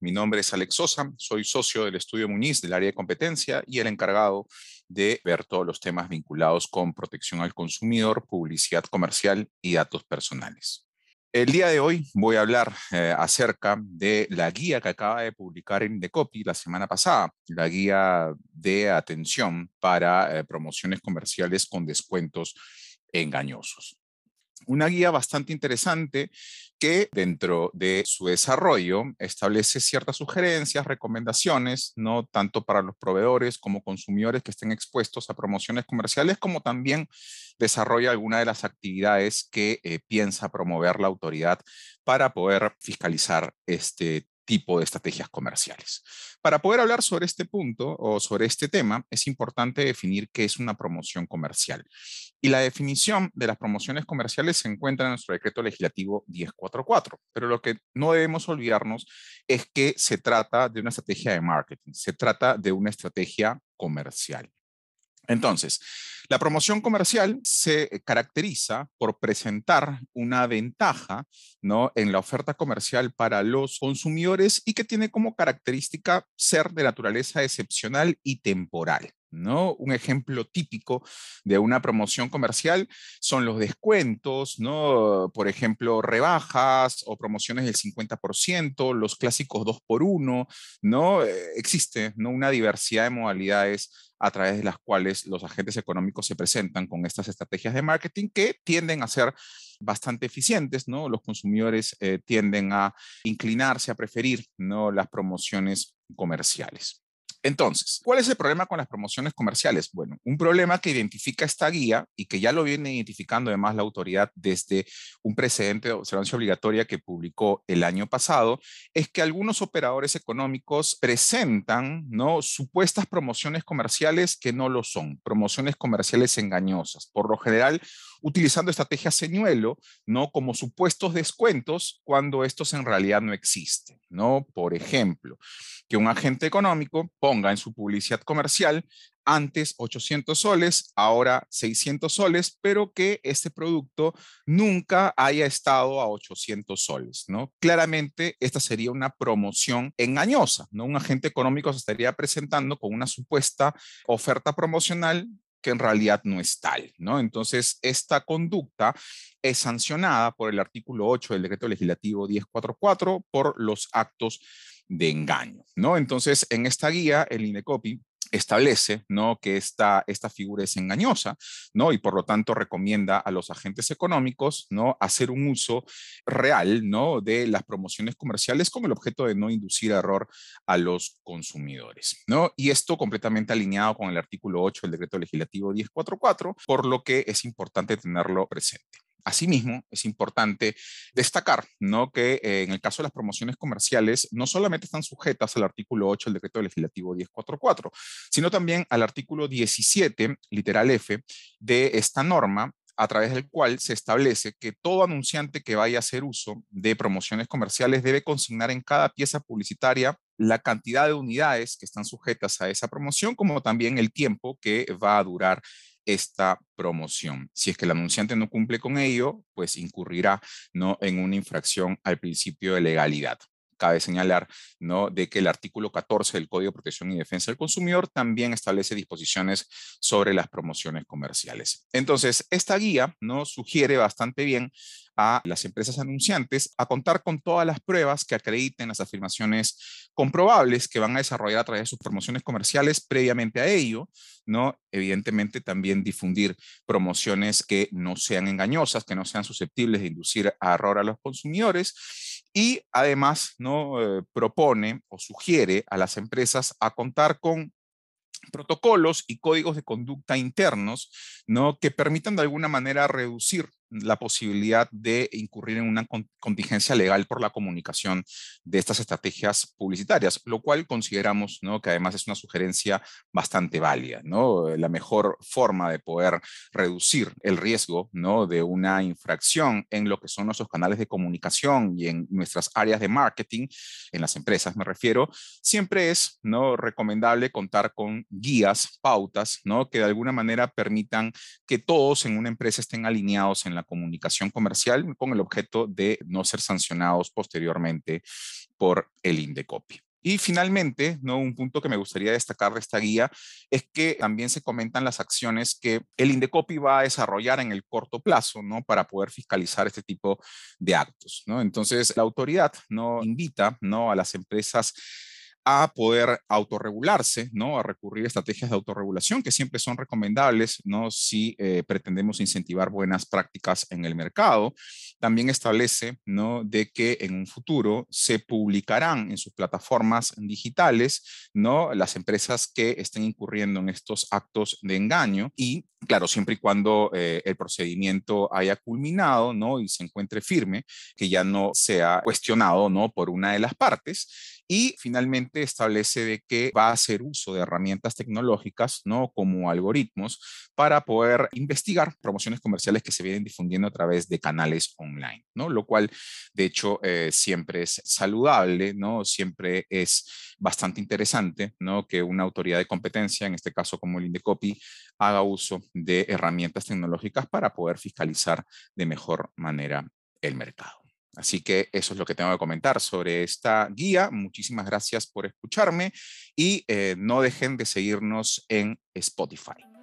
Mi nombre es Alex Sosa, soy socio del estudio Muñiz del área de competencia y el encargado de ver todos los temas vinculados con protección al consumidor, publicidad comercial y datos personales. El día de hoy voy a hablar eh, acerca de la guía que acaba de publicar Indecopy la semana pasada, la guía de atención para eh, promociones comerciales con descuentos engañosos una guía bastante interesante que dentro de su desarrollo establece ciertas sugerencias, recomendaciones, no tanto para los proveedores como consumidores que estén expuestos a promociones comerciales, como también desarrolla algunas de las actividades que eh, piensa promover la autoridad para poder fiscalizar este tipo de estrategias comerciales. Para poder hablar sobre este punto o sobre este tema, es importante definir qué es una promoción comercial. Y la definición de las promociones comerciales se encuentra en nuestro decreto legislativo 1044. Pero lo que no debemos olvidarnos es que se trata de una estrategia de marketing, se trata de una estrategia comercial. Entonces, la promoción comercial se caracteriza por presentar una ventaja ¿no? en la oferta comercial para los consumidores y que tiene como característica ser de naturaleza excepcional y temporal. ¿No? Un ejemplo típico de una promoción comercial son los descuentos, ¿no? Por ejemplo, rebajas o promociones del 50%, los clásicos 2 por 1 ¿no? Eh, existe, ¿no? Una diversidad de modalidades a través de las cuales los agentes económicos se presentan con estas estrategias de marketing que tienden a ser bastante eficientes, ¿no? Los consumidores eh, tienden a inclinarse, a preferir, ¿no? Las promociones comerciales. Entonces, ¿cuál es el problema con las promociones comerciales? Bueno, un problema que identifica esta guía y que ya lo viene identificando además la autoridad desde un precedente de observancia obligatoria que publicó el año pasado, es que algunos operadores económicos presentan ¿no? supuestas promociones comerciales que no lo son, promociones comerciales engañosas. Por lo general, utilizando estrategias señuelo, ¿no? Como supuestos descuentos cuando estos en realidad no existen, ¿no? Por ejemplo, que un agente económico ponga en su publicidad comercial antes 800 soles, ahora 600 soles, pero que este producto nunca haya estado a 800 soles, ¿no? Claramente esta sería una promoción engañosa, ¿no? Un agente económico se estaría presentando con una supuesta oferta promocional que en realidad no es tal, ¿no? Entonces, esta conducta es sancionada por el artículo 8 del decreto legislativo 1044 por los actos de engaño, ¿no? Entonces, en esta guía, el INECOPI establece ¿no? que esta, esta figura es engañosa ¿no? y por lo tanto recomienda a los agentes económicos ¿no? hacer un uso real ¿no? de las promociones comerciales con el objeto de no inducir error a los consumidores. ¿no? Y esto completamente alineado con el artículo 8 del decreto legislativo 1044, por lo que es importante tenerlo presente. Asimismo, es importante destacar que eh, en el caso de las promociones comerciales no solamente están sujetas al artículo 8 del decreto legislativo 1044, sino también al artículo 17, literal F, de esta norma a través del cual se establece que todo anunciante que vaya a hacer uso de promociones comerciales debe consignar en cada pieza publicitaria la cantidad de unidades que están sujetas a esa promoción, como también el tiempo que va a durar esta promoción. Si es que el anunciante no cumple con ello, pues incurrirá ¿no? en una infracción al principio de legalidad. Cabe señalar ¿no? de que el artículo 14 del Código de Protección y Defensa del Consumidor también establece disposiciones sobre las promociones comerciales. Entonces, esta guía ¿no? sugiere bastante bien a las empresas anunciantes a contar con todas las pruebas que acrediten las afirmaciones comprobables que van a desarrollar a través de sus promociones comerciales previamente a ello, ¿no? Evidentemente también difundir promociones que no sean engañosas, que no sean susceptibles de inducir a error a los consumidores y además no eh, propone o sugiere a las empresas a contar con protocolos y códigos de conducta internos, ¿no? que permitan de alguna manera reducir la posibilidad de incurrir en una contingencia legal por la comunicación de estas estrategias publicitarias, lo cual consideramos ¿no? que además es una sugerencia bastante válida. ¿no? La mejor forma de poder reducir el riesgo ¿no? de una infracción en lo que son nuestros canales de comunicación y en nuestras áreas de marketing, en las empresas me refiero, siempre es ¿no? recomendable contar con guías, pautas, ¿no? que de alguna manera permitan que todos en una empresa estén alineados en la comunicación comercial con el objeto de no ser sancionados posteriormente por el INDECOPI. Y finalmente, ¿no? un punto que me gustaría destacar de esta guía es que también se comentan las acciones que el Indecopi va a desarrollar en el corto plazo ¿no? para poder fiscalizar este tipo de actos. ¿no? Entonces, la autoridad ¿no? invita ¿no? a las empresas a poder autorregularse, ¿no? A recurrir a estrategias de autorregulación que siempre son recomendables, ¿no? Si eh, pretendemos incentivar buenas prácticas en el mercado. También establece, ¿no? De que en un futuro se publicarán en sus plataformas digitales, ¿no? Las empresas que estén incurriendo en estos actos de engaño y, claro, siempre y cuando eh, el procedimiento haya culminado, ¿no? Y se encuentre firme, que ya no sea cuestionado, ¿no? Por una de las partes y finalmente establece de que va a hacer uso de herramientas tecnológicas, ¿no? Como algoritmos para poder investigar promociones comerciales que se vienen difundiendo a través de canales online, ¿no? Lo cual, de hecho, eh, siempre es saludable, ¿no? Siempre es bastante interesante, ¿no? Que una autoridad de competencia, en este caso como el Indecopi, haga uso de herramientas tecnológicas para poder fiscalizar de mejor manera el mercado. Así que eso es lo que tengo que comentar sobre esta guía. Muchísimas gracias por escucharme y eh, no dejen de seguirnos en Spotify.